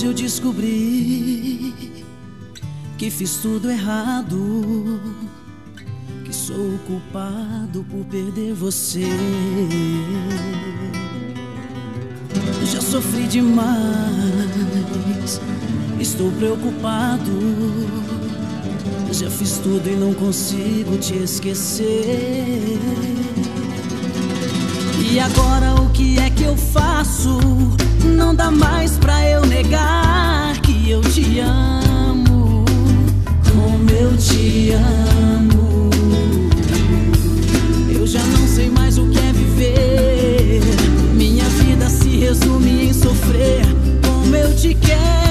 Hoje eu descobri que fiz tudo errado, que sou culpado por perder você. Já sofri demais, estou preocupado. Já fiz tudo e não consigo te esquecer. E agora o que é que eu faço? Não dá mais pra eu negar que eu te amo, como eu te amo. Eu já não sei mais o que é viver. Minha vida se resume em sofrer, como eu te quero.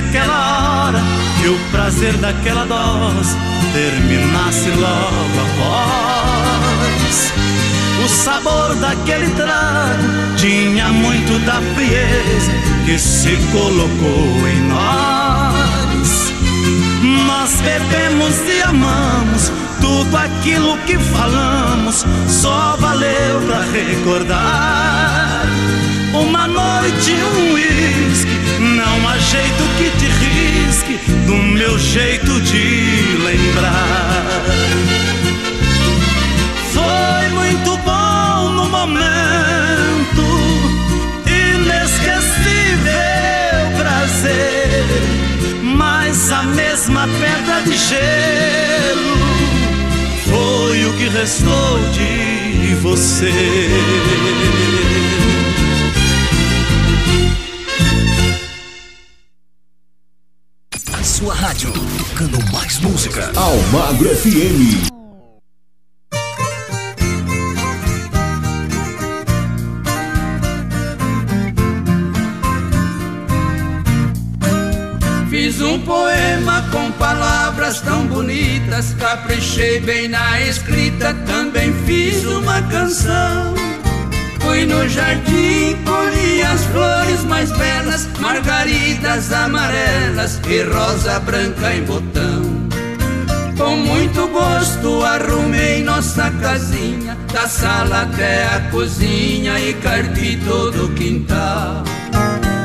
Naquela hora que o prazer daquela dose terminasse logo após. O sabor daquele trago tinha muito da frieza que se colocou em nós. Nós bebemos e amamos, tudo aquilo que falamos só valeu pra recordar. Uma noite, um uísque, não há jeito que te risque do meu jeito de lembrar. Foi muito bom no momento, inesquecível prazer, mas a mesma pedra de gelo foi o que restou de você. Sua rádio, tocando mais música. Almagro FM. Fiz um poema com palavras tão bonitas, caprichei bem na escrita, também fiz uma canção. Fui no jardim, colhi as flores mais belas, margaridas amarelas e rosa branca em botão. Com muito gosto arrumei nossa casinha, da sala até a cozinha e carpi todo o quintal.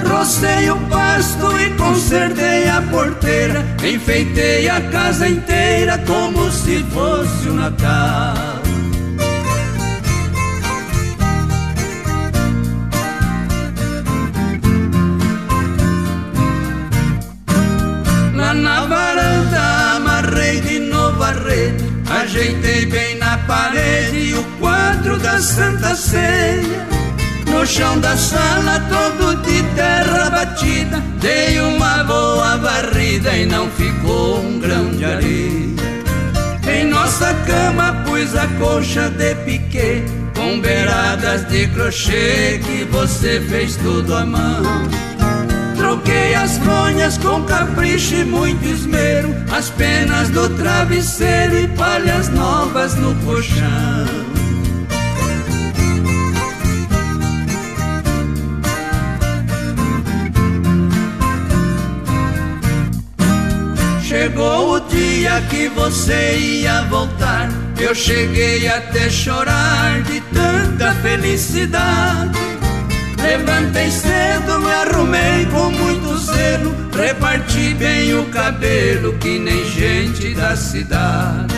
Rocei o pasto e consertei a porteira, enfeitei a casa inteira como se fosse o Natal. Amarrei de novo a rede, ajeitei bem na parede o quadro da Santa Ceia. No chão da sala todo de terra batida, dei uma boa varrida e não ficou um grão de areia. Em nossa cama pus a colcha de piquê, com beiradas de crochê que você fez tudo à mão. Troquei as fronhas com capricho e muito esmero, as penas do travesseiro e palhas novas no colchão. Chegou o dia que você ia voltar, eu cheguei até chorar de tanta felicidade. Levantei cedo, me arrumei com muito zelo, reparti bem o cabelo que nem gente da cidade.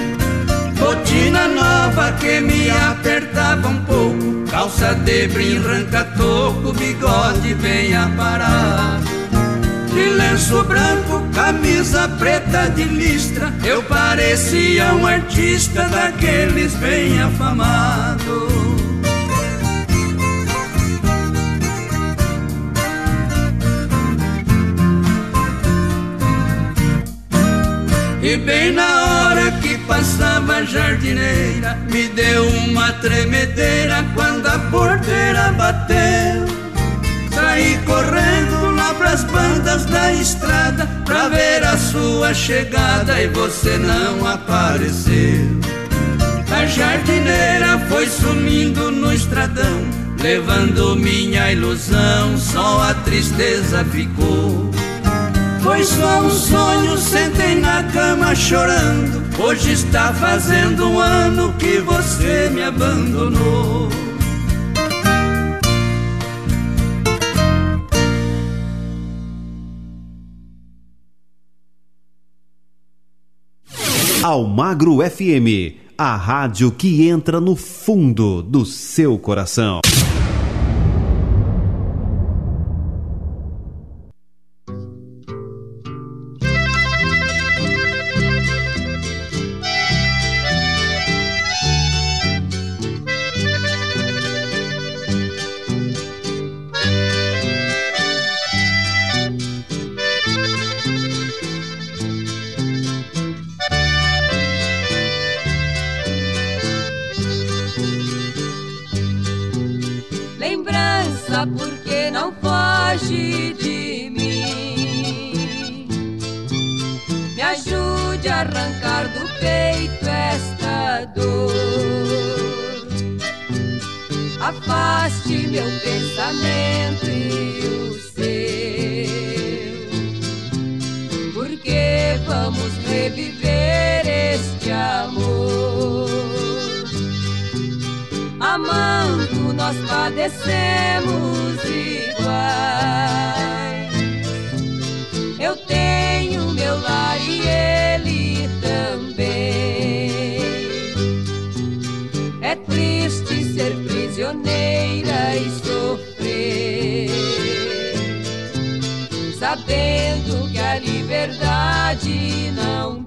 Botina nova que me apertava um pouco, calça de brim, ranca-toco, bigode bem aparado. De lenço branco, camisa preta de listra, eu parecia um artista daqueles bem afamados. E bem na hora que passava a jardineira, me deu uma tremedeira quando a porteira bateu. Saí correndo lá pras bandas da estrada pra ver a sua chegada e você não apareceu. A jardineira foi sumindo no estradão, levando minha ilusão, só a tristeza ficou. Foi só um sonho, sentei na cama chorando. Hoje está fazendo um ano que você me abandonou. Almagro FM, a rádio que entra no fundo do seu coração. Amando, nós padecemos iguais. Eu tenho meu lar e ele também. É triste ser prisioneira e sofrer, sabendo que a liberdade não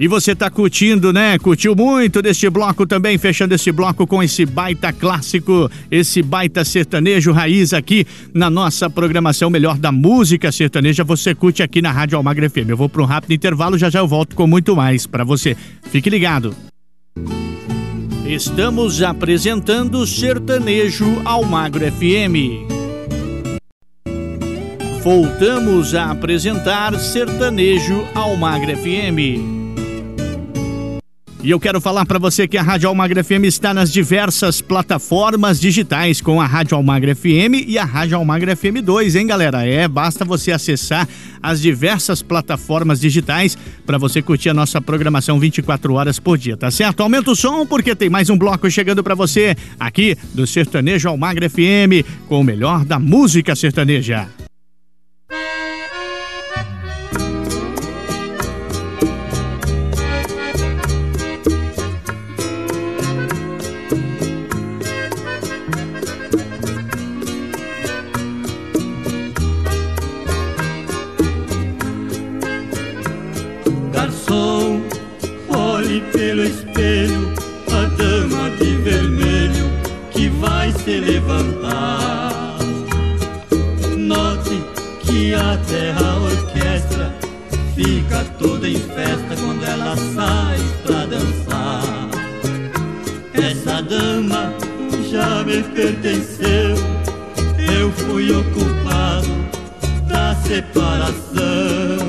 E você tá curtindo, né? Curtiu muito deste bloco também, fechando esse bloco com esse baita clássico, esse baita sertanejo raiz aqui na nossa programação Melhor da Música Sertaneja. Você curte aqui na Rádio Almagra FM. Eu vou para um rápido intervalo, já já eu volto com muito mais para você. Fique ligado. Estamos apresentando Sertanejo Almagro FM. Voltamos a apresentar Sertanejo Almagra FM. E eu quero falar para você que a Rádio Almagra FM está nas diversas plataformas digitais com a Rádio Almagra FM e a Rádio Almagra FM 2, hein, galera? É, basta você acessar as diversas plataformas digitais para você curtir a nossa programação 24 horas por dia, tá certo? Aumenta o som porque tem mais um bloco chegando para você aqui do Sertanejo Almagra FM com o melhor da música sertaneja. já me pertenceu. Eu fui ocupado da separação.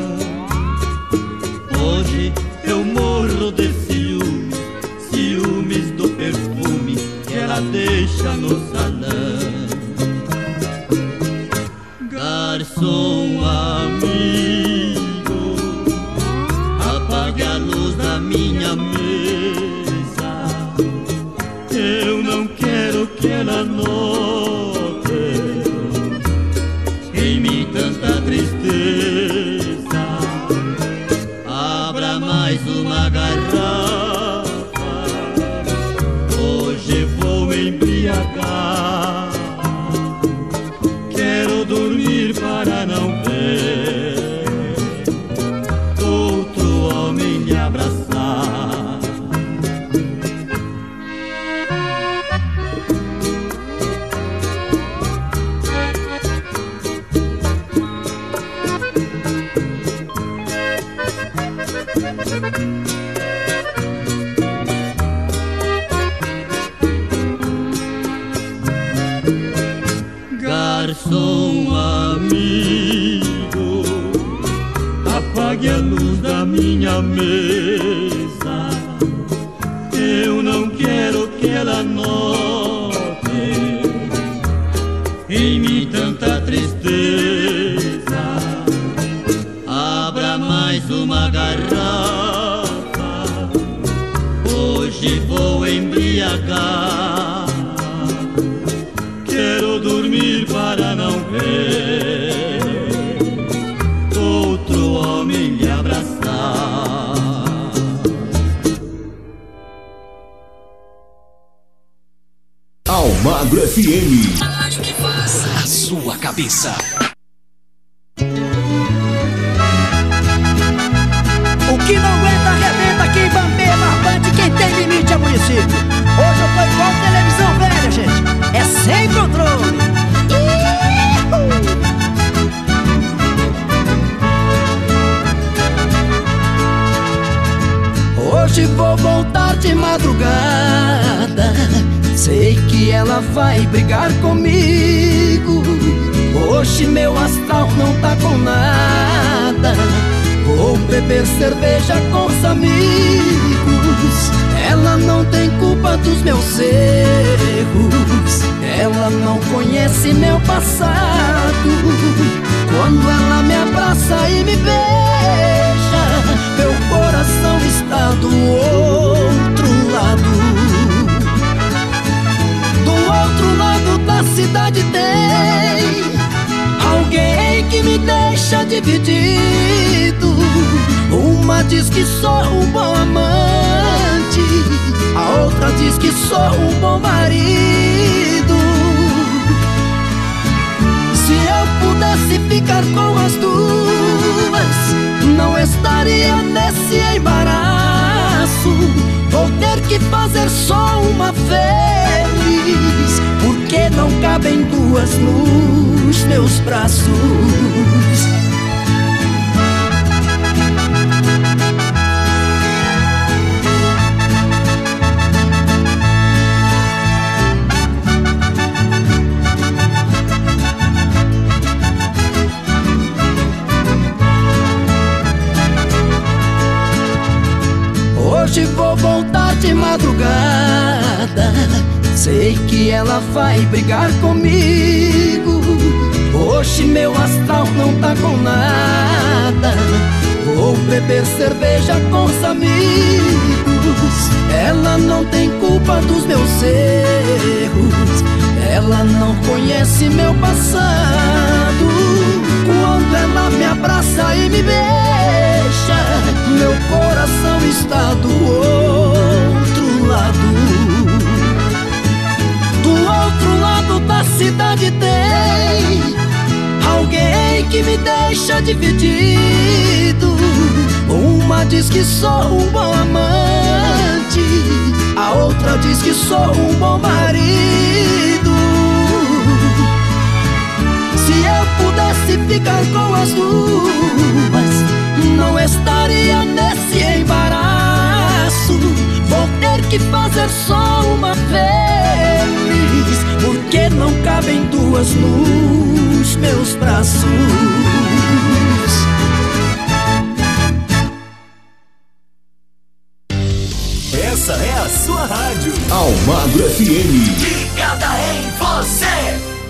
que fazer só uma feliz? Porque não cabem duas nos meus braços? Hoje vou voltar de madrugada. Sei que ela vai brigar comigo. Hoje meu astral não tá com nada. Vou beber cerveja com os amigos. Ela não tem culpa dos meus erros. Ela não conhece meu passado. Quando ela me abraça e me beija, meu coração está do outro lado. Do outro lado da cidade tem alguém que me deixa dividido. Uma diz que sou um bom amante, a outra diz que sou um bom marido. se ficar com as duas, não estaria nesse embaraço. Vou ter que fazer só uma vez, porque não cabem duas nos meus braços. Essa é a sua rádio. Almagro FM. Ligada em você.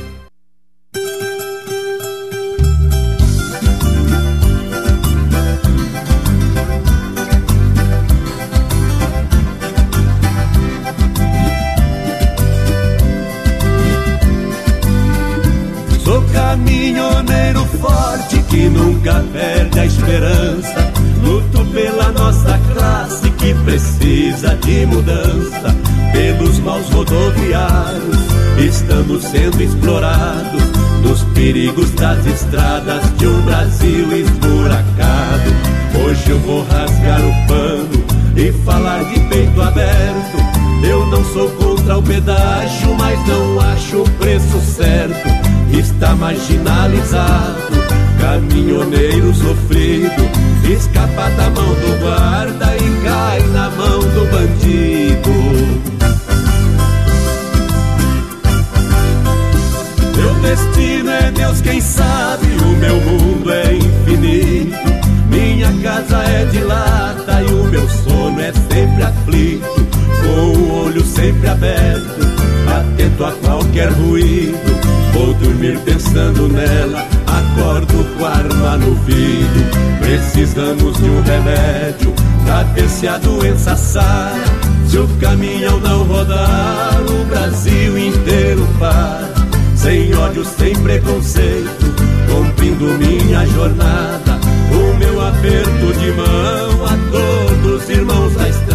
Perde a esperança. Luto pela nossa classe que precisa de mudança. Pelos maus rodoviários, estamos sendo explorados. Nos perigos das estradas de um Brasil esburacado. Hoje eu vou rasgar o pano e falar de peito aberto. Eu não sou contra o pedágio, mas não acho o preço certo. Está marginalizado, qualquer ruído. Vou dormir pensando nela, acordo com a arma no vidro. Precisamos de um remédio pra ver se a doença sara. Se o caminhão não rodar, o Brasil inteiro para. Sem ódio, sem preconceito, cumprindo minha jornada. O meu aperto de mão a todos os irmãos da estrada.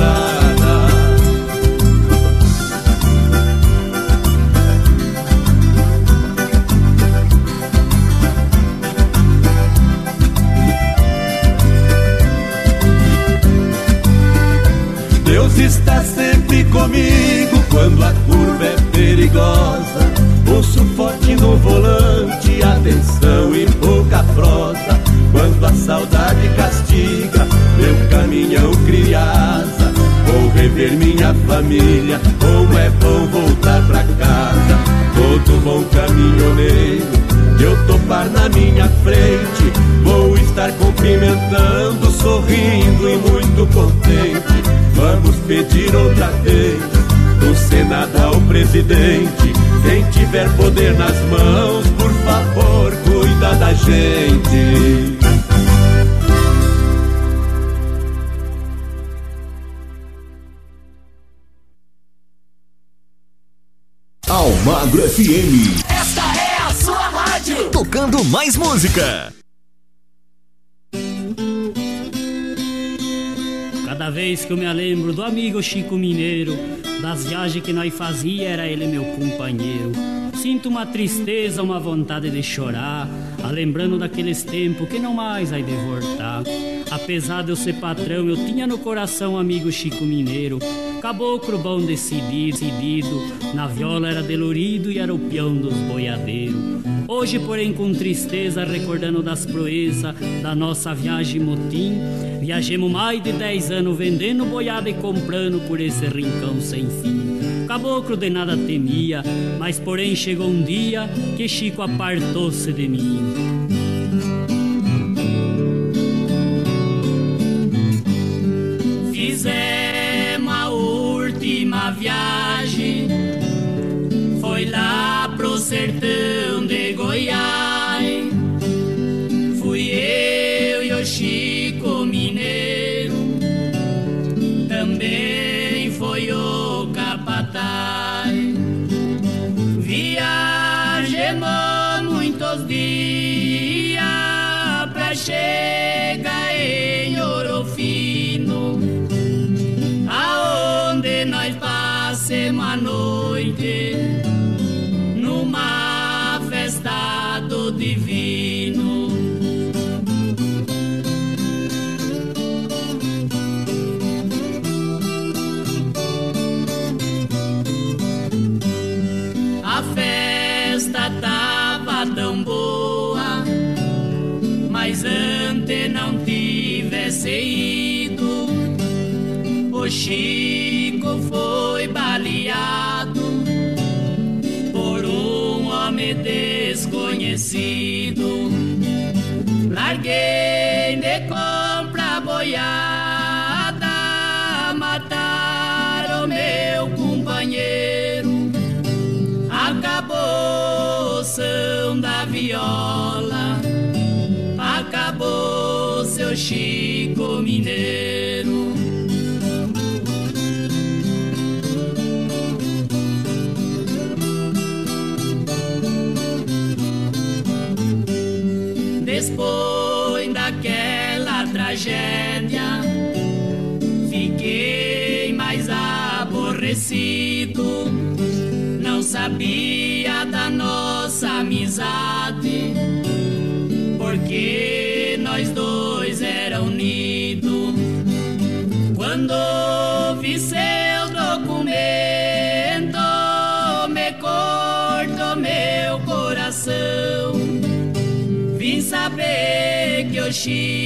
Comigo quando a curva é perigosa. Pulso forte no volante, atenção e pouca prosa. Quando a saudade castiga, meu caminhão cria asa. Vou rever minha família, como é bom voltar pra casa. Todo bom caminhoneiro, que eu topar na minha frente, vou estar cumprimentando, sorrindo e muito contente. Vamos pedir outra vez do Senado ao presidente. Quem tiver poder nas mãos, por favor, cuida da gente. Almagro FM. Esta é a sua rádio. Tocando mais música. Cada vez que eu me lembro do amigo Chico Mineiro, das viagens que nós fazia, era ele meu companheiro. Sinto uma tristeza, uma vontade de chorar, a lembrando daqueles tempos que não mais vai de voltar. Apesar de eu ser patrão, eu tinha no coração amigo Chico Mineiro, caboclo bom decidido, decidido, na viola era delorido e era o peão dos boiadeiros. Hoje, porém, com tristeza, recordando das proezas da nossa viagem motim, viajemos mais de dez anos vendendo boiada e comprando por esse rincão sem fim. Caboclo de nada temia, mas porém chegou um dia que Chico apartou-se de mim. Fizemos she amizade, porque nós dois era unido. Quando vi seu documento, me cortou meu coração. Vim saber que o Chile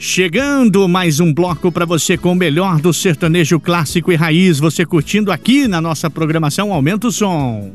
Chegando mais um bloco para você com o melhor do sertanejo clássico e raiz, você curtindo aqui na nossa programação Aumenta o Som.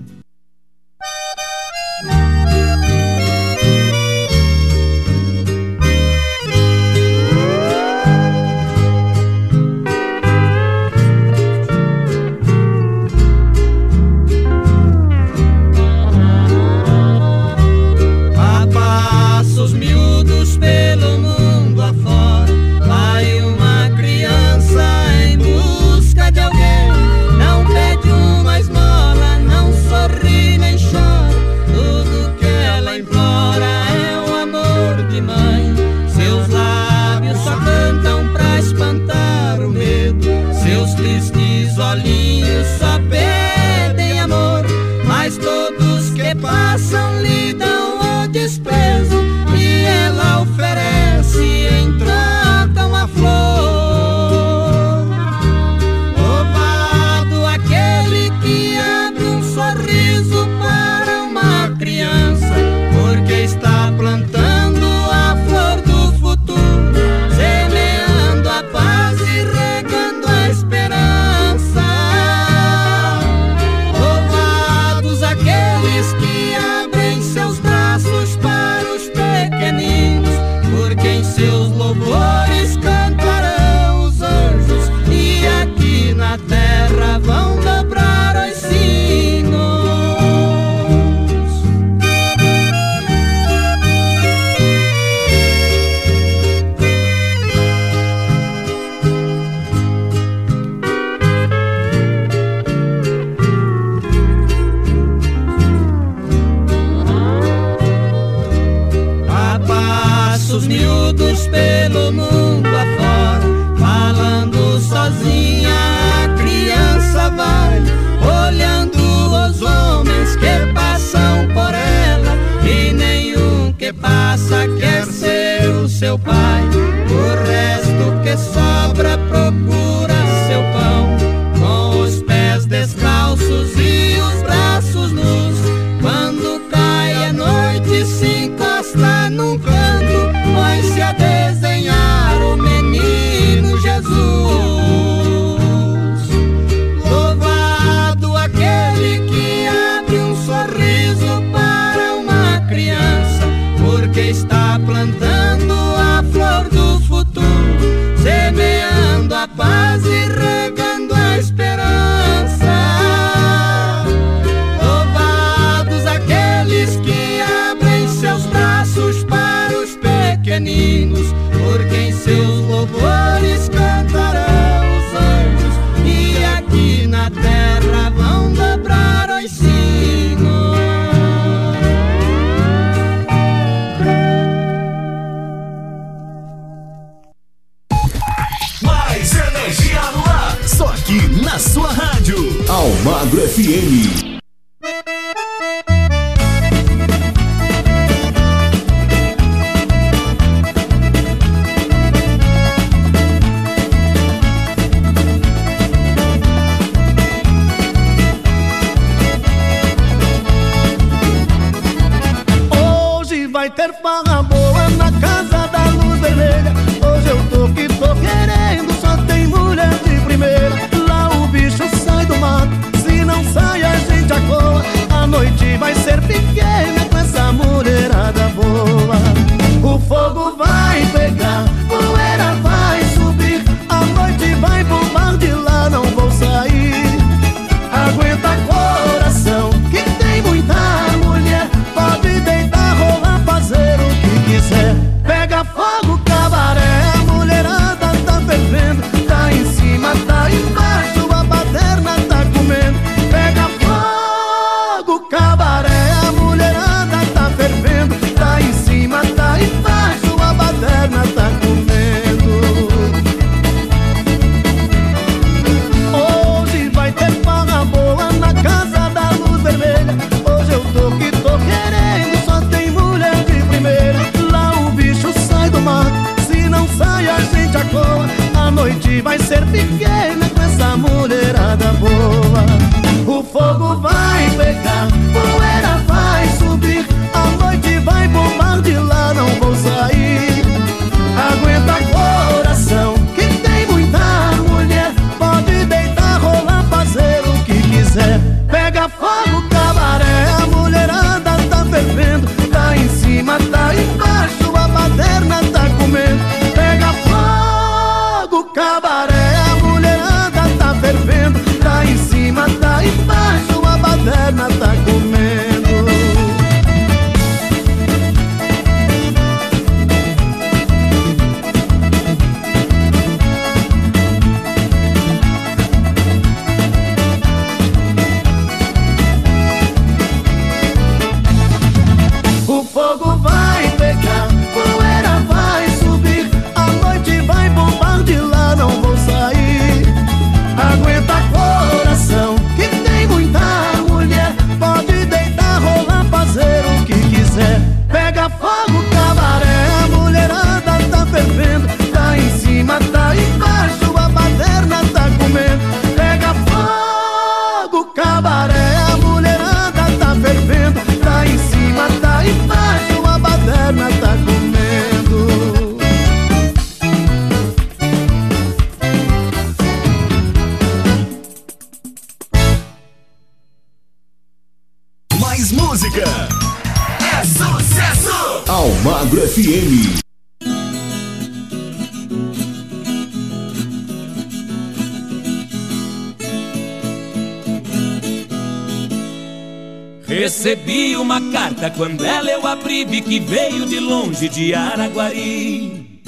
Que veio de longe de Araguari.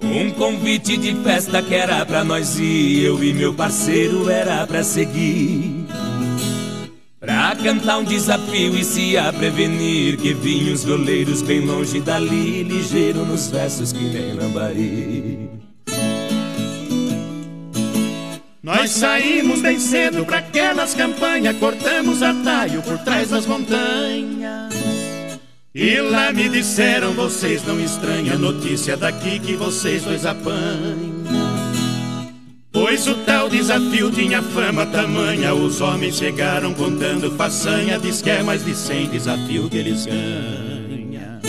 Um convite de festa que era pra nós ir, eu e meu parceiro era pra seguir. Pra cantar um desafio e se a prevenir que vinham os violeiros bem longe dali, ligeiro nos versos que nem lambari. Nós saímos bem cedo para aquelas campanhas, cortamos atalho por trás das montanhas. E lá me disseram, vocês não estranham a notícia daqui que vocês dois apanham. Pois o tal desafio tinha fama tamanha, os homens chegaram contando façanha, diz que é mais de cem desafio que eles ganham.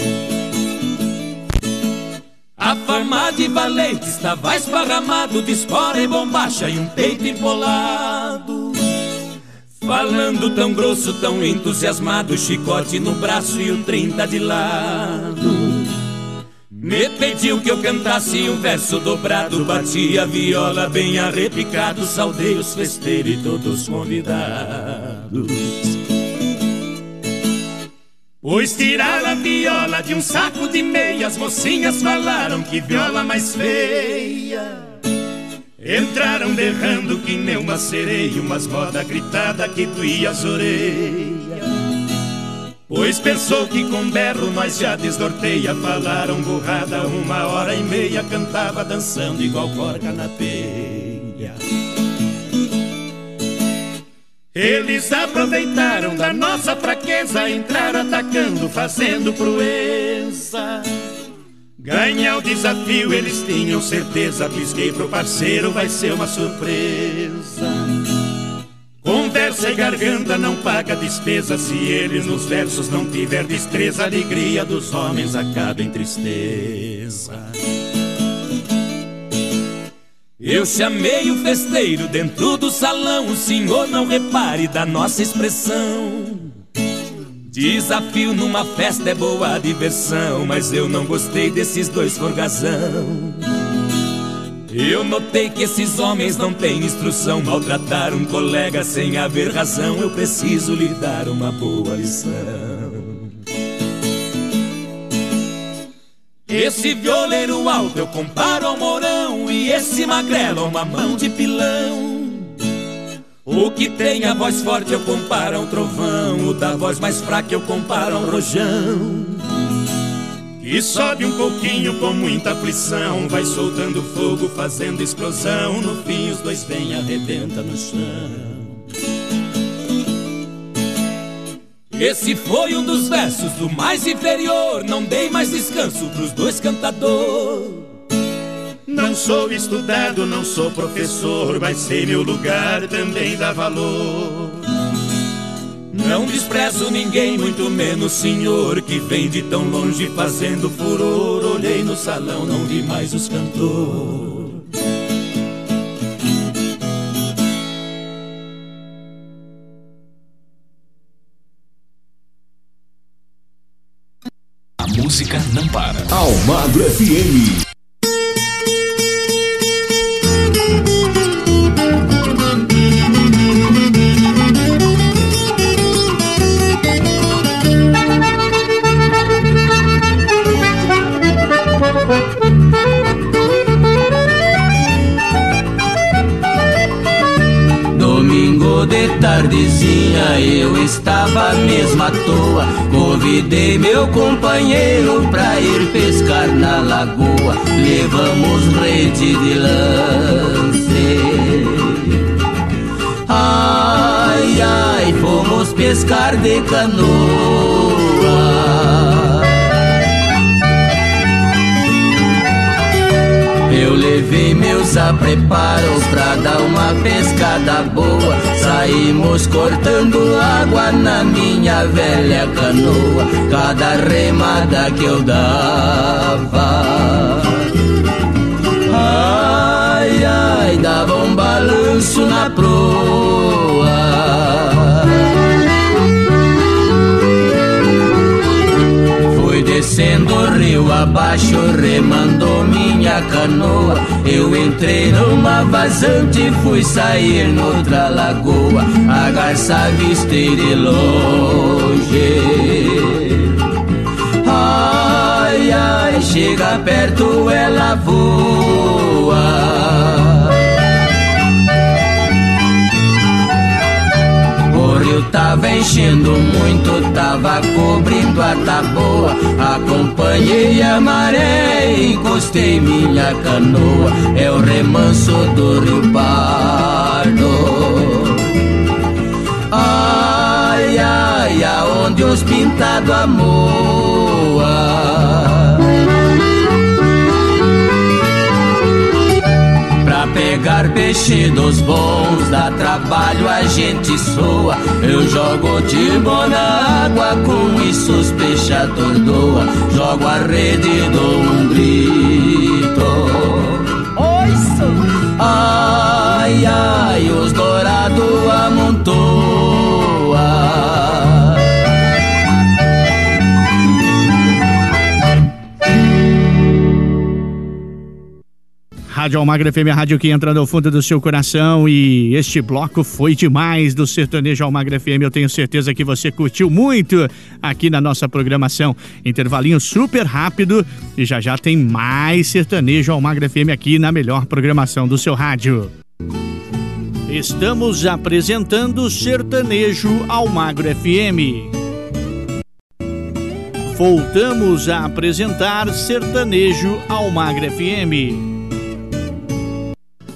A fama de valente estava esparramado de espora e bombacha e um peito empolado. Falando tão grosso, tão entusiasmado, chicote no braço e o trinta de lado. Me pediu que eu cantasse um verso dobrado, bati a viola bem arrepicado, saudei os festeiros e todos os convidados. Pois tiraram a viola de um saco de meias, mocinhas falaram que viola mais feia. Entraram berrando que nem uma sereia, umas moda gritada que doía as orelhas. Pois pensou que com berro nós já desnorteia, falaram burrada uma hora e meia, cantava dançando igual corca na peia. Eles aproveitaram da nossa fraqueza, entraram atacando, fazendo proeza. Ganhar o desafio, eles tinham certeza. Pisquei pro parceiro, vai ser uma surpresa. Conversa e garganta não paga despesa. Se ele nos versos não tiver destreza, a alegria dos homens acaba em tristeza. Eu chamei o festeiro dentro do salão. O senhor não repare da nossa expressão. Desafio numa festa é boa diversão, mas eu não gostei desses dois forgazão. Eu notei que esses homens não têm instrução, maltratar um colega sem haver razão. Eu preciso lhe dar uma boa lição. Esse violeiro alto eu comparo ao morão E esse magrelo a uma mão de pilão O que tem a voz forte eu comparo a um trovão. O da voz mais fraca eu comparo a um rojão. Que sobe um pouquinho com muita aflição. Vai soltando fogo, fazendo explosão. No fim os dois vêm arrebenta no chão. Esse foi um dos versos do mais inferior. Não dei mais descanso pros dois cantadores. Não sou estudado, não sou professor, vai ser meu lugar também dá valor. Não desprezo ninguém, muito menos senhor que vem de tão longe fazendo furor. Olhei no salão, não vi mais os cantores. música não para. Almagro FM. Tardezinha eu estava mesmo à toa. Convidei meu companheiro pra ir pescar na lagoa. Levamos rede de lance. Ai, ai, fomos pescar de canoa. Levei meus apreparos pra dar uma pescada boa. Saímos cortando água na minha velha canoa. Cada remada que eu dava. Ai, ai, dava um balanço na proa. Descendo rio abaixo, remando minha canoa. Eu entrei numa vazante, fui sair noutra lagoa. A garça avistei de longe. Ai, ai, chega perto, ela voa. Tava enchendo muito, tava cobrindo a taboa. Acompanhei a maré, encostei minha canoa. É o remanso do rio Pardo. Ai, ai, aonde os pintados amoa. Pegar peixe dos bons, dá trabalho, a gente soa. Eu jogo timbo na água, com isso os peixes atordoa. Jogo a rede, dou um grito. Oi, Ai, ai, os dourados amontoa. Rádio Almagra FM, a rádio que entra no fundo do seu coração. E este bloco foi demais do Sertanejo Almagra FM. Eu tenho certeza que você curtiu muito aqui na nossa programação. Intervalinho super rápido e já já tem mais Sertanejo Almagra FM aqui na melhor programação do seu rádio. Estamos apresentando Sertanejo Almagro FM. Voltamos a apresentar Sertanejo Almagro FM.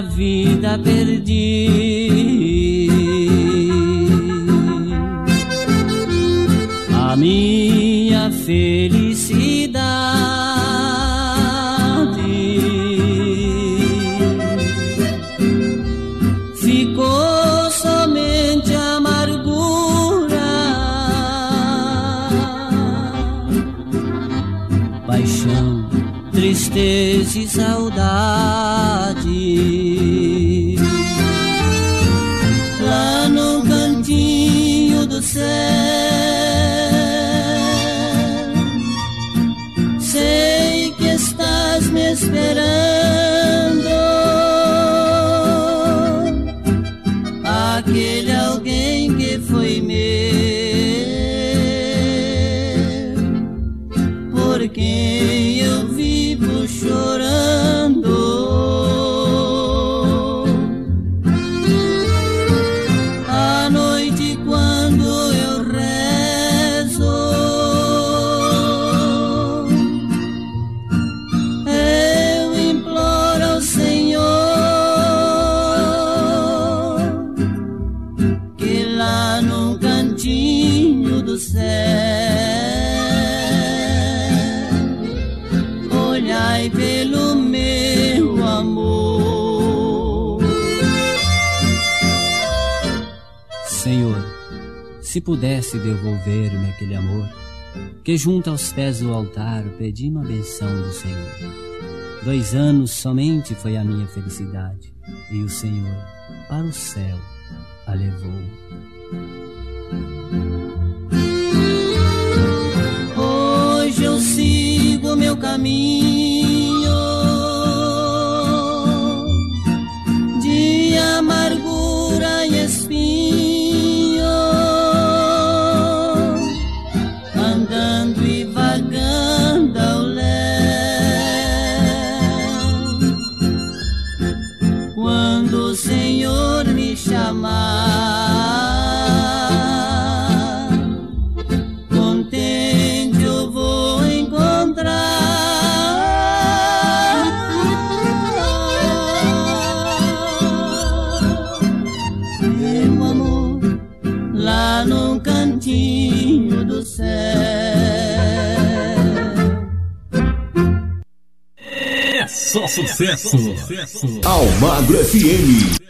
Vida perdi. A minha felicidade ficou somente amargura, paixão, tristeza e saudade. Pudesse devolver-me aquele amor, que junto aos pés do altar pedi uma benção do Senhor. Dois anos somente foi a minha felicidade, e o Senhor, para o céu, a levou. Hoje eu sigo meu caminho só sucesso. Almagro FM.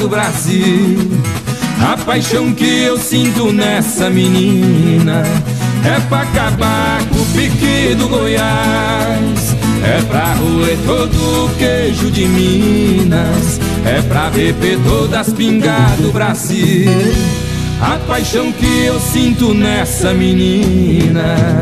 Do Brasil. A paixão que eu sinto nessa menina. É pra acabar com o pique do Goiás. É pra roer todo o queijo de Minas. É pra beber todas as pingas do Brasil. A paixão que eu sinto nessa menina.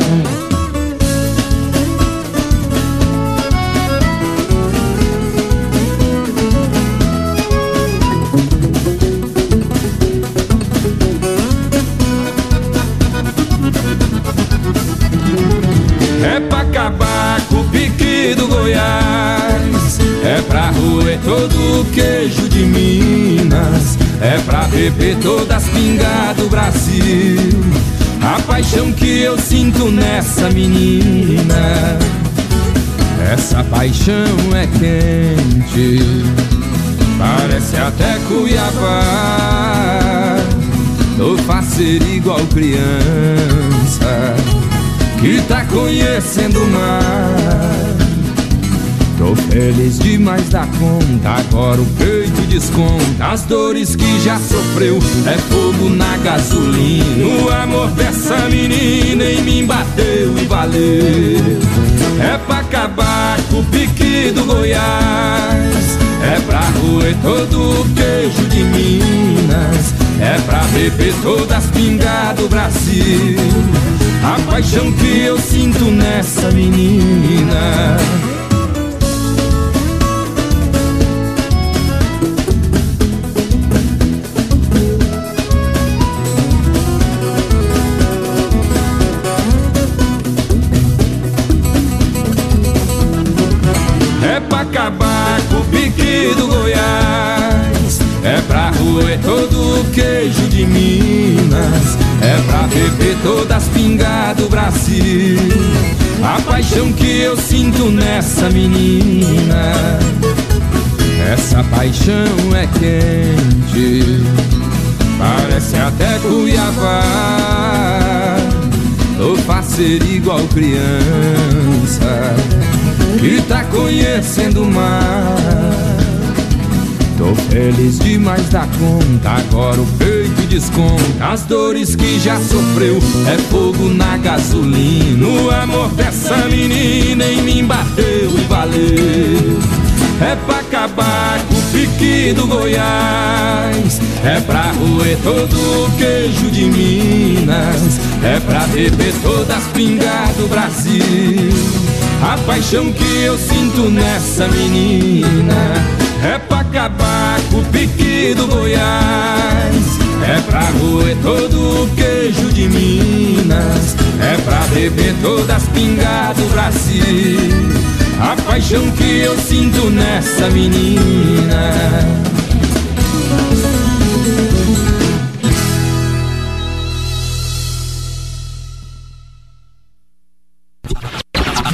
Beber todas as pingas do Brasil. A paixão que eu sinto nessa menina. Essa paixão é quente. Parece até Cuiabá. Tô faceiro igual criança que tá conhecendo o mar. Tô feliz demais da conta, agora o peito desconta as dores que já sofreu. É fogo na gasolina, o amor dessa menina em mim bateu e valeu. É pra acabar com o pique do Goiás, é pra roer todo o queijo de Minas, é pra beber todas as pingas do Brasil. A paixão que eu sinto nessa menina. Pra beber todas as pingas do Brasil. A paixão que eu sinto nessa menina. Essa paixão é quente, parece até Cuiabá. Tô faceiro igual criança que tá conhecendo o mar. Tô feliz demais da conta, agora o peito desconta. As dores que já sofreu, é fogo na gasolina. O amor dessa menina em mim bateu e valeu. É pra acabar com o pique do Goiás. É pra roer todo o queijo de Minas. É pra beber todas as pingas do Brasil. A paixão que eu sinto nessa menina é pra acabar com o pique do Goiás É pra roer todo o queijo de Minas É pra beber todas as pingas do Brasil A paixão que eu sinto nessa menina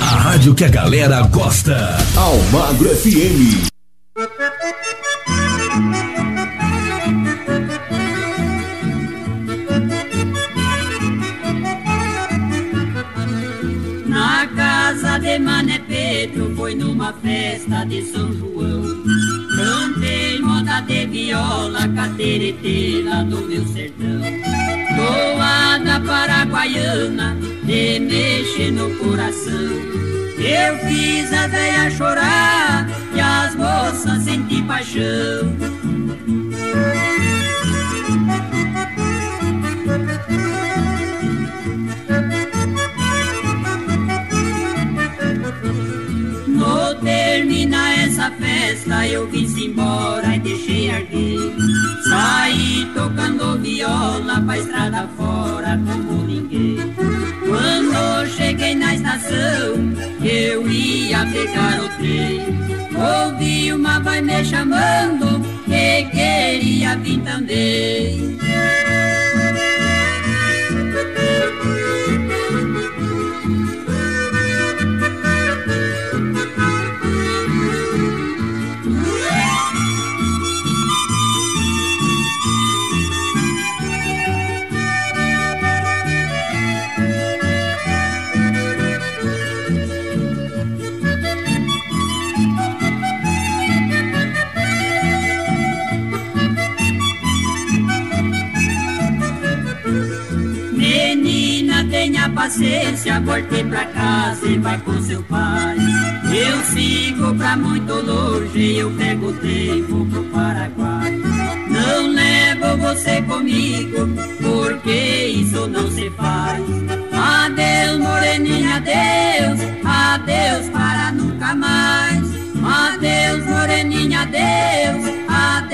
A rádio que a galera gosta. Almagro FM. Foi numa festa de São João. Cantei moda de viola, catereteira do meu sertão. Toada paraguaiana, de mexer no coração. Eu fiz a veia chorar e as moças sentir paixão. Essa festa eu vim embora e deixei arder. Saí tocando viola pra estrada fora como ninguém. Quando cheguei na estação, eu ia pegar o trem. Ouvi uma voz me chamando, que queria vir também. Paciência, volte pra casa e vai com seu pai. Eu sigo pra muito longe, eu pego o tempo pro Paraguai. Não levo você comigo, porque isso não se faz. Adeus, moreninha, adeus, adeus para nunca mais. Adeus, moreninha, adeus, adeus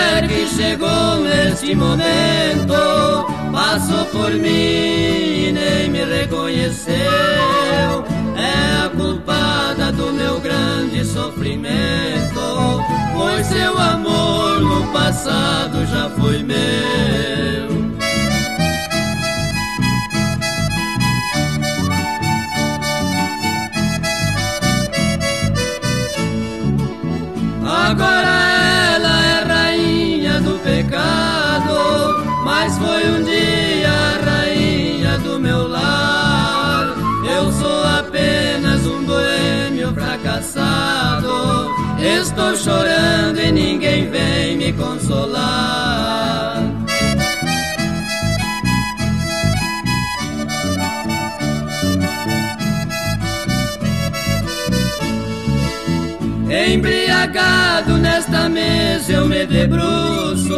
chegou neste momento passou por mim e nem me reconheceu. É a culpada do meu grande sofrimento, pois seu amor no passado já foi meu. Agora estou chorando e ninguém vem me consolar. Embriagado nesta mesa eu me debruço,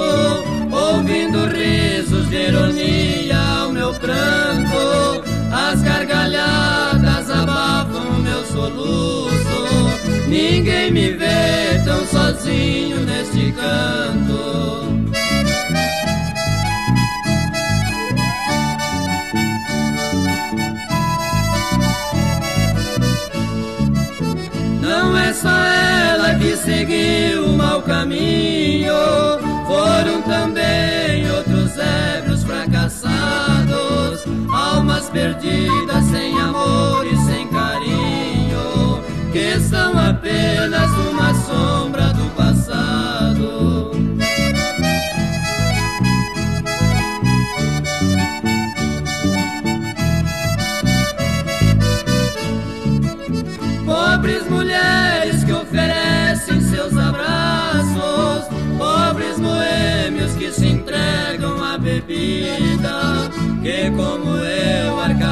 ouvindo risos de ironia ao meu pranto, as gargalhadas abafam meu soluço. Ninguém me vê tão sozinho neste canto. Não é só ela que seguiu o mau caminho, foram também outros ébrios fracassados, almas perdidas sem amor e sem que são apenas uma sombra do passado. Pobres mulheres que oferecem seus abraços, pobres boêmios que se entregam à bebida, que como eu, arcada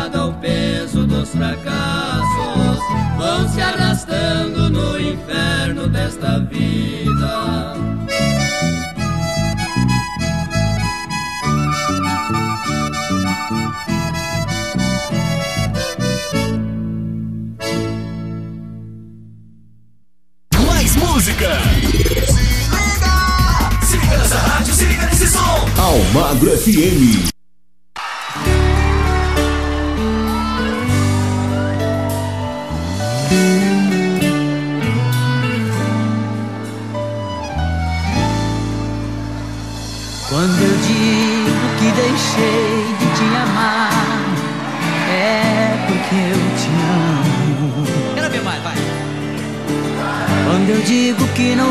dos fracassos, vão se arrastando no inferno desta vida. Mais música! Se liga nessa rádio, se liga nesse som! Almagro FM.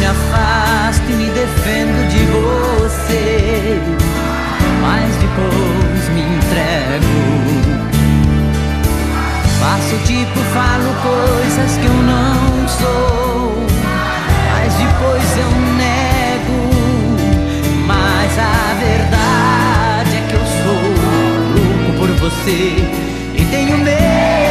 me afasto e me defendo de você, mas depois me entrego. Faço tipo, falo coisas que eu não sou, mas depois eu nego. Mas a verdade é que eu sou louco por você e tenho medo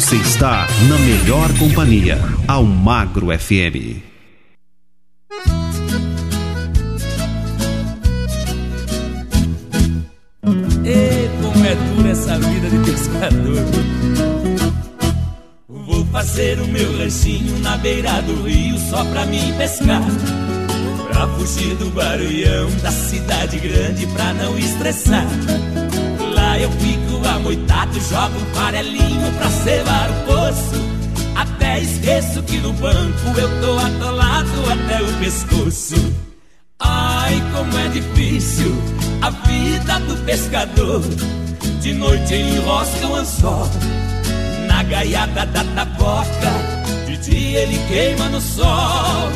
Você está na melhor companhia, Almagro FM. E como é dura essa vida de pescador. Vou fazer o meu ranchinho na beira do rio só pra mim pescar. Pra fugir do barulhão da cidade grande pra não estressar. Lá eu fico amoitado, jogo um farelinho pra cevar o poço. Até esqueço que no banco eu tô atolado até o pescoço. Ai, como é difícil a vida do pescador. De noite enrosca o anzol na gaiada da taboca. De dia ele queima no sol,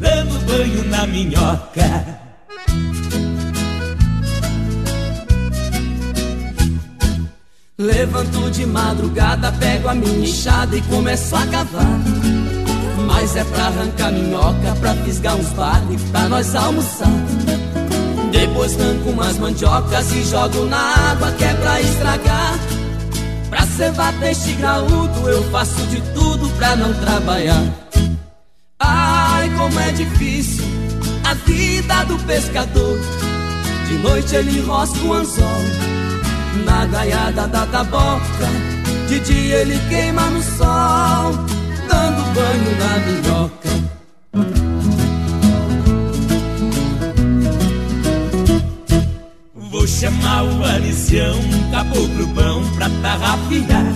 dando banho na minhoca. Levanto de madrugada, pego a minha enxada e começo a cavar. Mas é pra arrancar minhoca, pra fisgar uns barley, pra nós almoçar. Depois arranco umas mandiocas e jogo na água que é pra estragar. Pra cevar peixe graúdo, eu faço de tudo pra não trabalhar. Ai, como é difícil a vida do pescador. De noite ele enrosca o anzol na gaiada da taboca. De dia ele queima no sol, dando banho na minhoca. Vou chamar o Alicião, caboclo bom pra tarrafiar.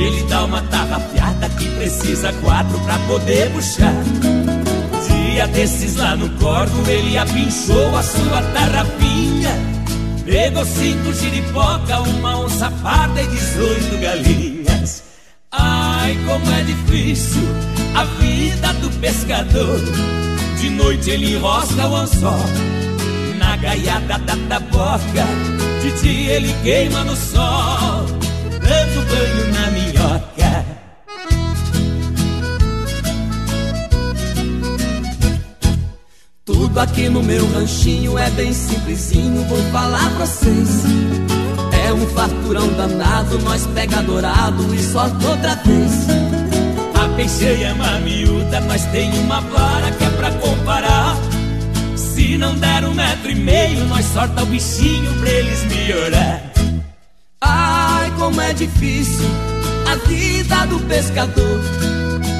Ele dá uma tarrafiada que precisa quatro pra poder puxar. Dia desses lá no corvo, ele apinchou a sua tarrafinha. Pegou cinco giripoca, uma onça parda e dezoito galinhas. Ai, como é difícil a vida do pescador. De noite ele enrosca o anzol na gaiada da taboca. De dia ele queima no sol, dando banho na minhoca. Tudo aqui no meu ranchinho é bem simplesinho, vou falar pra vocês. É um farturão danado, nós pega dourado e solta outra vez. A peixeia miúda, nós tem uma vara que é pra comparar. Se não der um metro e meio, nós sorta o bichinho pra eles melhorar. Ai, como é difícil a vida do pescador.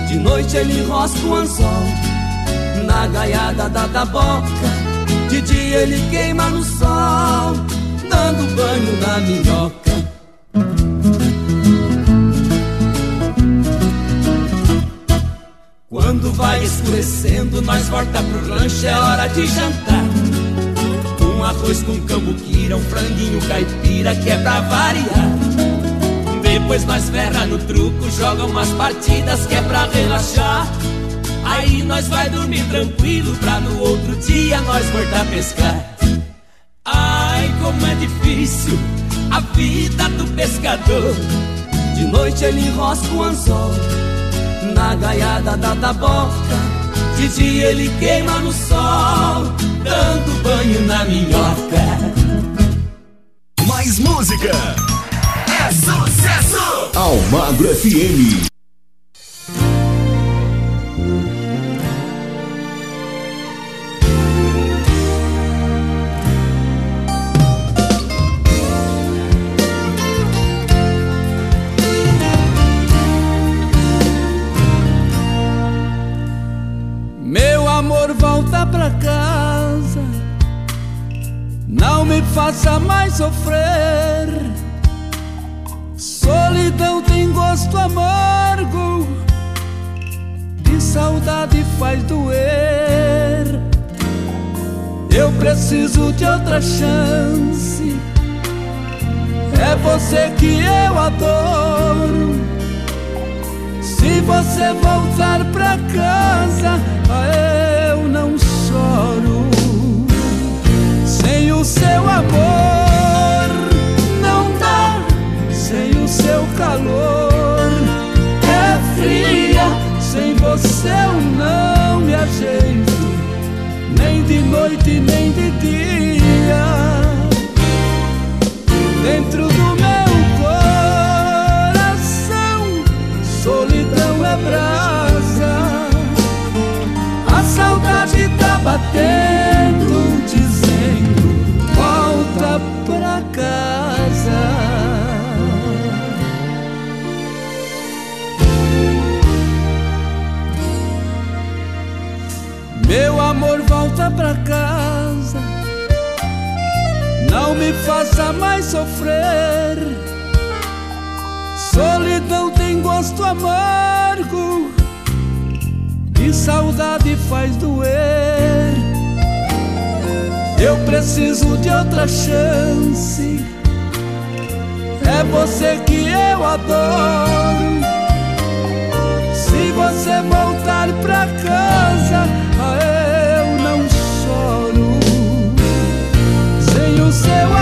De noite ele enrosca o anzol na gaiada da taboca. De dia ele queima no sol, dando banho na minhoca. Quando vai escurecendo, nós volta pro rancho, é hora de jantar. Um arroz com cambuquira, um franguinho caipira que é pra variar. Depois nós ferra no truco, joga umas partidas que é pra relaxar. Aí nós vai dormir tranquilo pra no outro dia nós voltar a pescar. Ai, como é difícil a vida do pescador. De noite ele enrosca o anzol na gaiada da taboca. De dia ele queima no sol, dando banho na minhoca. Mais música. É sucesso. Almagro FM. Faça mais sofrer. Solidão tem gosto amargo e saudade faz doer. Eu preciso de outra chance. É você que eu adoro. Se você voltar pra casa, eu não choro. Seu amor, não dá. Sem o seu calor, é fria. Sem você eu não me ajeito, nem de noite nem de dia. Dentro do meu coração, solidão é brasa. A saudade tá batendo, pra casa. Não me faça mais sofrer. Solidão tem gosto amargo e saudade faz doer. Eu preciso de outra chance. É você que eu adoro. Se você voltar pra casa,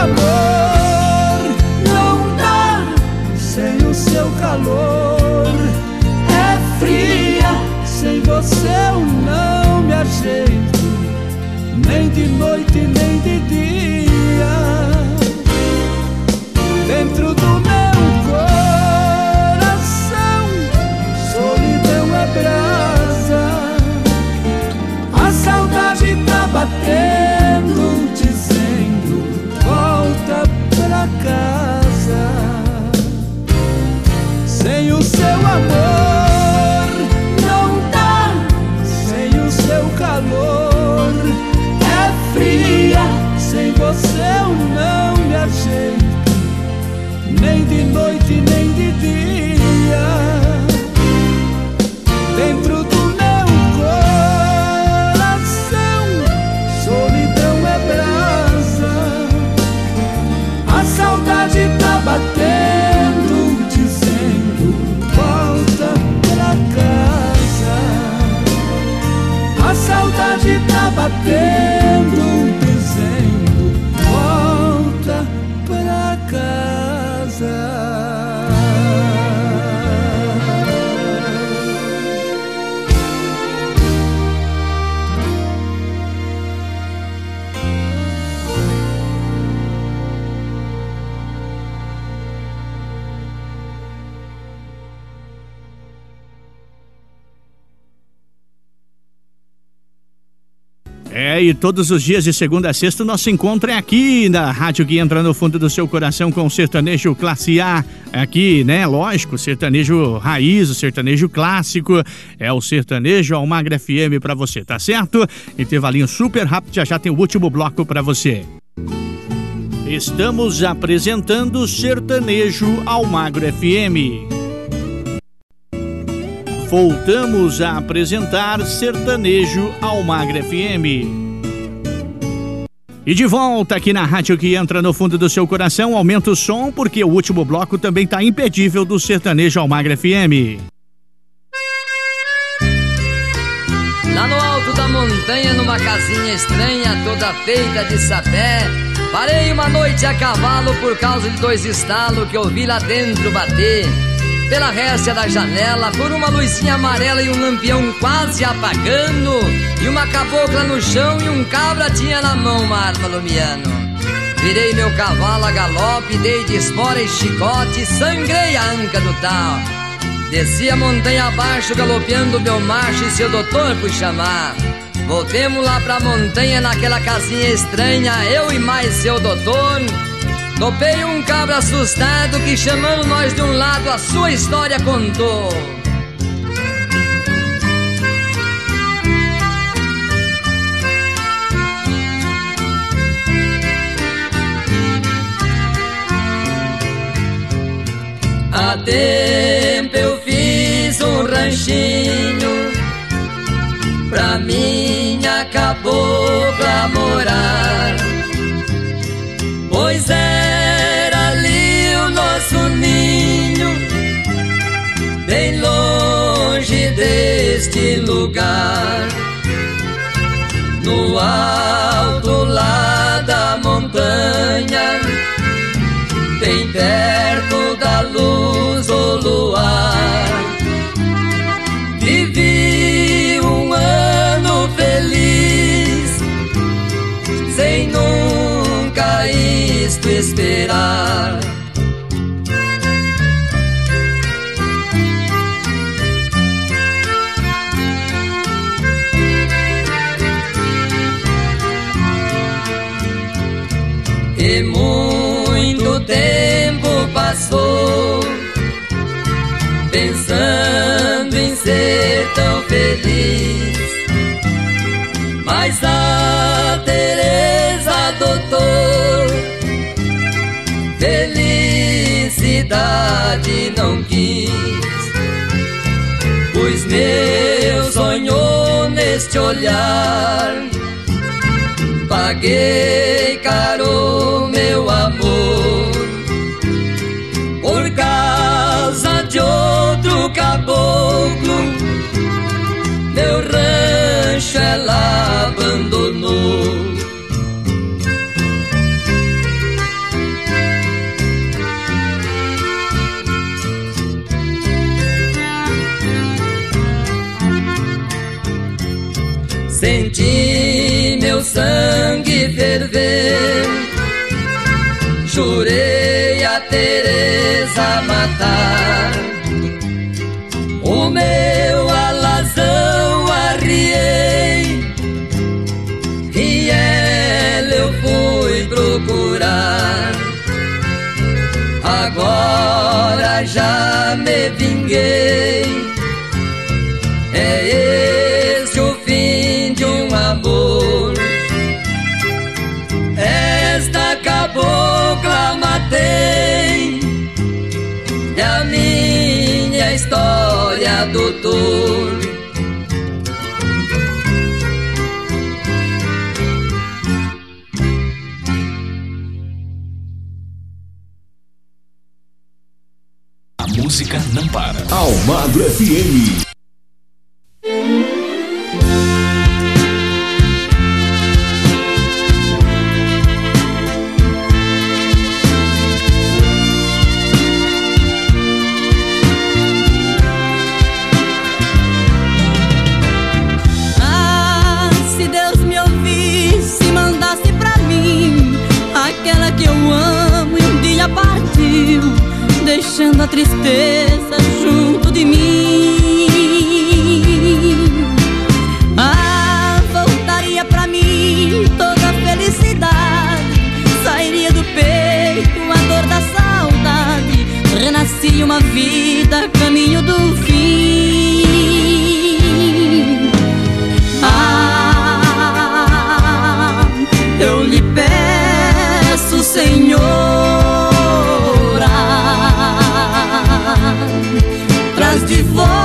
amor, não dá. Sem o seu calor, é fria. Sem você eu não me ajeito, nem de noite nem de dia. Dentro do meu coração, solidão é brasa. A saudade tá batendo, e todos os dias de segunda a sexta o nosso encontro é aqui na rádio que entra no fundo do seu coração com o sertanejo classe A. Aqui, né? Lógico, sertanejo raiz, o sertanejo clássico. É o sertanejo Almagra FM pra você, tá certo? Intervalinho super rápido, já já tem o último bloco pra você. Estamos apresentando Sertanejo Almagro FM. Voltamos a apresentar Sertanejo Almagra FM. E de volta aqui na rádio que entra no fundo do seu coração, aumenta o som porque o último bloco também tá impedível do Sertanejo Almagra FM. Lá no alto da montanha, numa casinha estranha, toda feita de sapé, parei uma noite a cavalo por causa de dois estalos que ouvi lá dentro bater. Pela récia da janela, por uma luzinha amarela e um lampião quase apagando, e uma cabocla no chão e um cabra tinha na mão uma arma lumiano. Virei meu cavalo a galope, dei de espora e chicote, sangrei a anca do tal. Desci a montanha abaixo, galopeando meu macho e seu doutor fui chamar. Voltemos lá pra montanha, naquela casinha estranha, eu e mais seu doutor. Topei um cabra assustado que chamando nós de um lado a sua história contou. Há tempo eu fiz um ranchinho pra minha cabocla morar. Pois era deste lugar. No alto lá da montanha, bem perto da luz do luar. Vivi um ano feliz, sem nunca isto esperar. Passou pensando em ser tão feliz. Mas a Teresa adotou felicidade não quis. Pois meu sonho neste olhar paguei caro ela abandonou. Senti meu sangue ferver. Jurei a Teresa matar Já me vinguei é esse o fim de um amor. Esta cabocla matei. É a minha história, doutor. Um dia partiu, deixando a tristeza uma vida caminho do fim. Ah, eu lhe peço, Senhora, traz de volta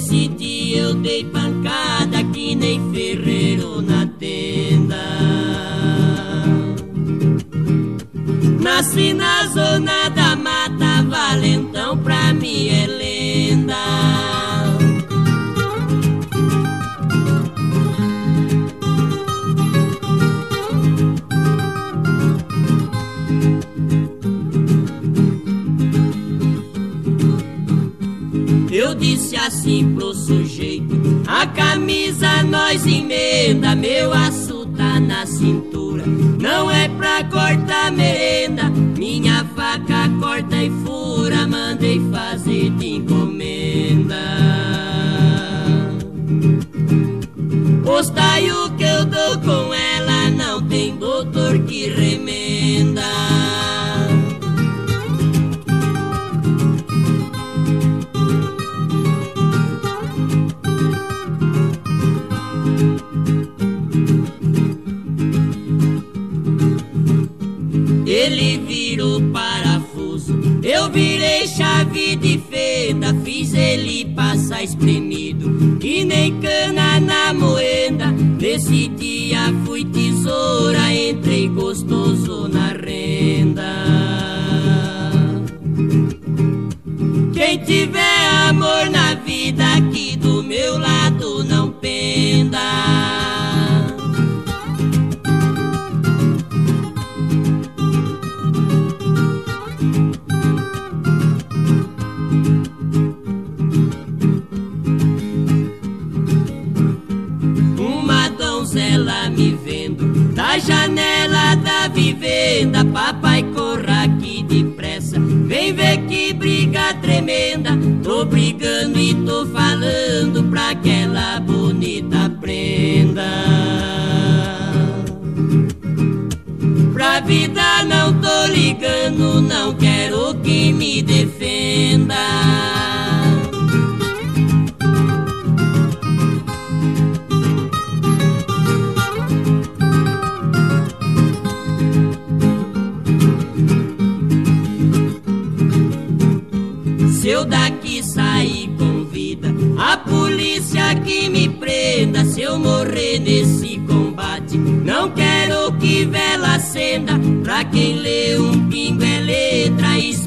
Nesse dia eu dei pancada que nem ferreiro na tenda. Nasci na zona da mata, valentão pra mim é assim pro sujeito: A camisa nós emenda, meu aço tá na cintura. Não é pra cortar merenda, minha faca corta e fura. Mandei fazer espremido, que nem cana na moenda. Nesse dia fui tesoura, janela da vivenda. Papai, corra aqui depressa. Vem ver que briga tremenda. Tô brigando e tô falando pra aquela bonita prenda. Pra vida não tô ligando, não quero que me defenda. Eu daqui sair com vida, a polícia que me prenda. Se eu morrer nesse combate, não quero que vela acenda. Pra quem lê um pingo é letra, espero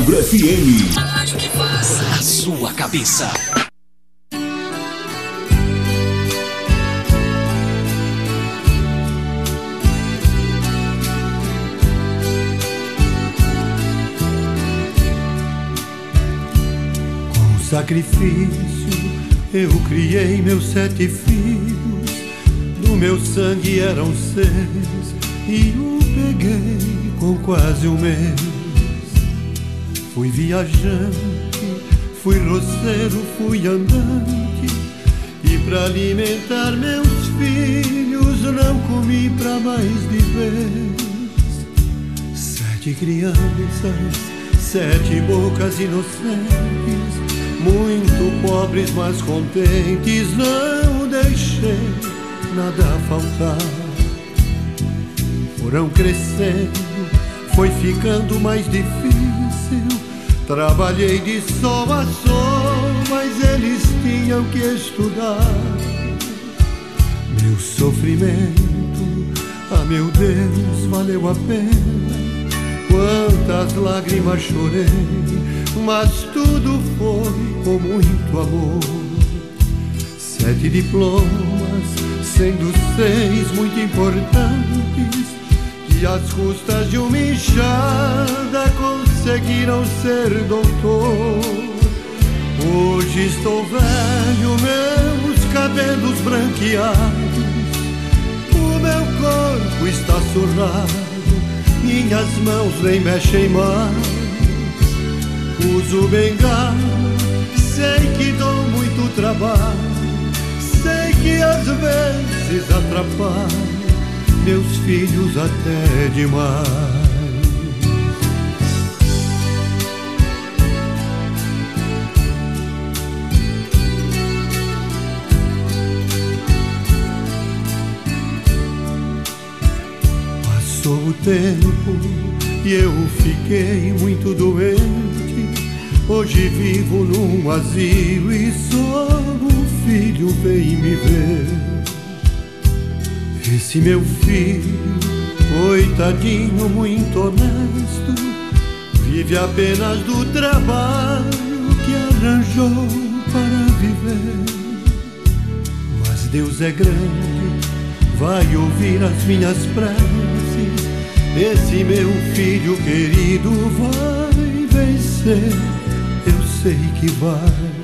Almagro FM. A sua cabeça. Com sacrifício eu criei meus sete filhos. Do meu sangue eram seis e o peguei com quase um mês. Fui viajante, fui roceiro, fui andante e pra alimentar meus filhos não comi pra mais de vez. Sete crianças, sete bocas inocentes, muito pobres mas contentes, não deixei nada faltar. Foram crescendo, foi ficando mais difícil. Trabalhei de sol a sol, mas eles tinham que estudar. Meu sofrimento, ah meu Deus, valeu a pena. Quantas lágrimas chorei, mas tudo foi com muito amor. Sete diplomas, sendo seis muito importantes, que às custas de uma enxada conseguiram ser doutor. Hoje estou velho, meus cabelos branqueados, o meu corpo está surrado, minhas mãos nem mexem mais. Uso bengala, sei que dou muito trabalho, sei que às vezes atrapalho meus filhos até demais. Passou o tempo e eu fiquei muito doente. Hoje vivo num asilo e só um filho vem me ver. Esse meu filho, coitadinho, muito honesto, vive apenas do trabalho que arranjou para viver. Mas Deus é grande, vai ouvir as minhas preces. Esse meu filho querido vai vencer, eu sei que vai.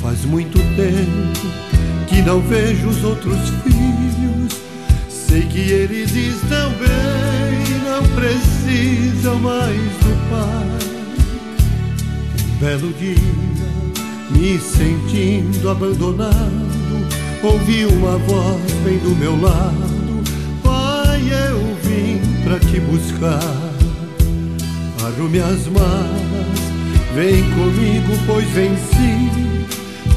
Faz muito tempo que não vejo os outros filhos. Sei que eles estão bem, não precisam mais do pai. Um belo dia, me sentindo abandonado, ouvi uma voz bem do meu lado. Pai, eu vim pra te buscar. Arrume as malas, vem comigo, pois venci.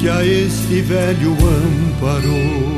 que a este velho amparou.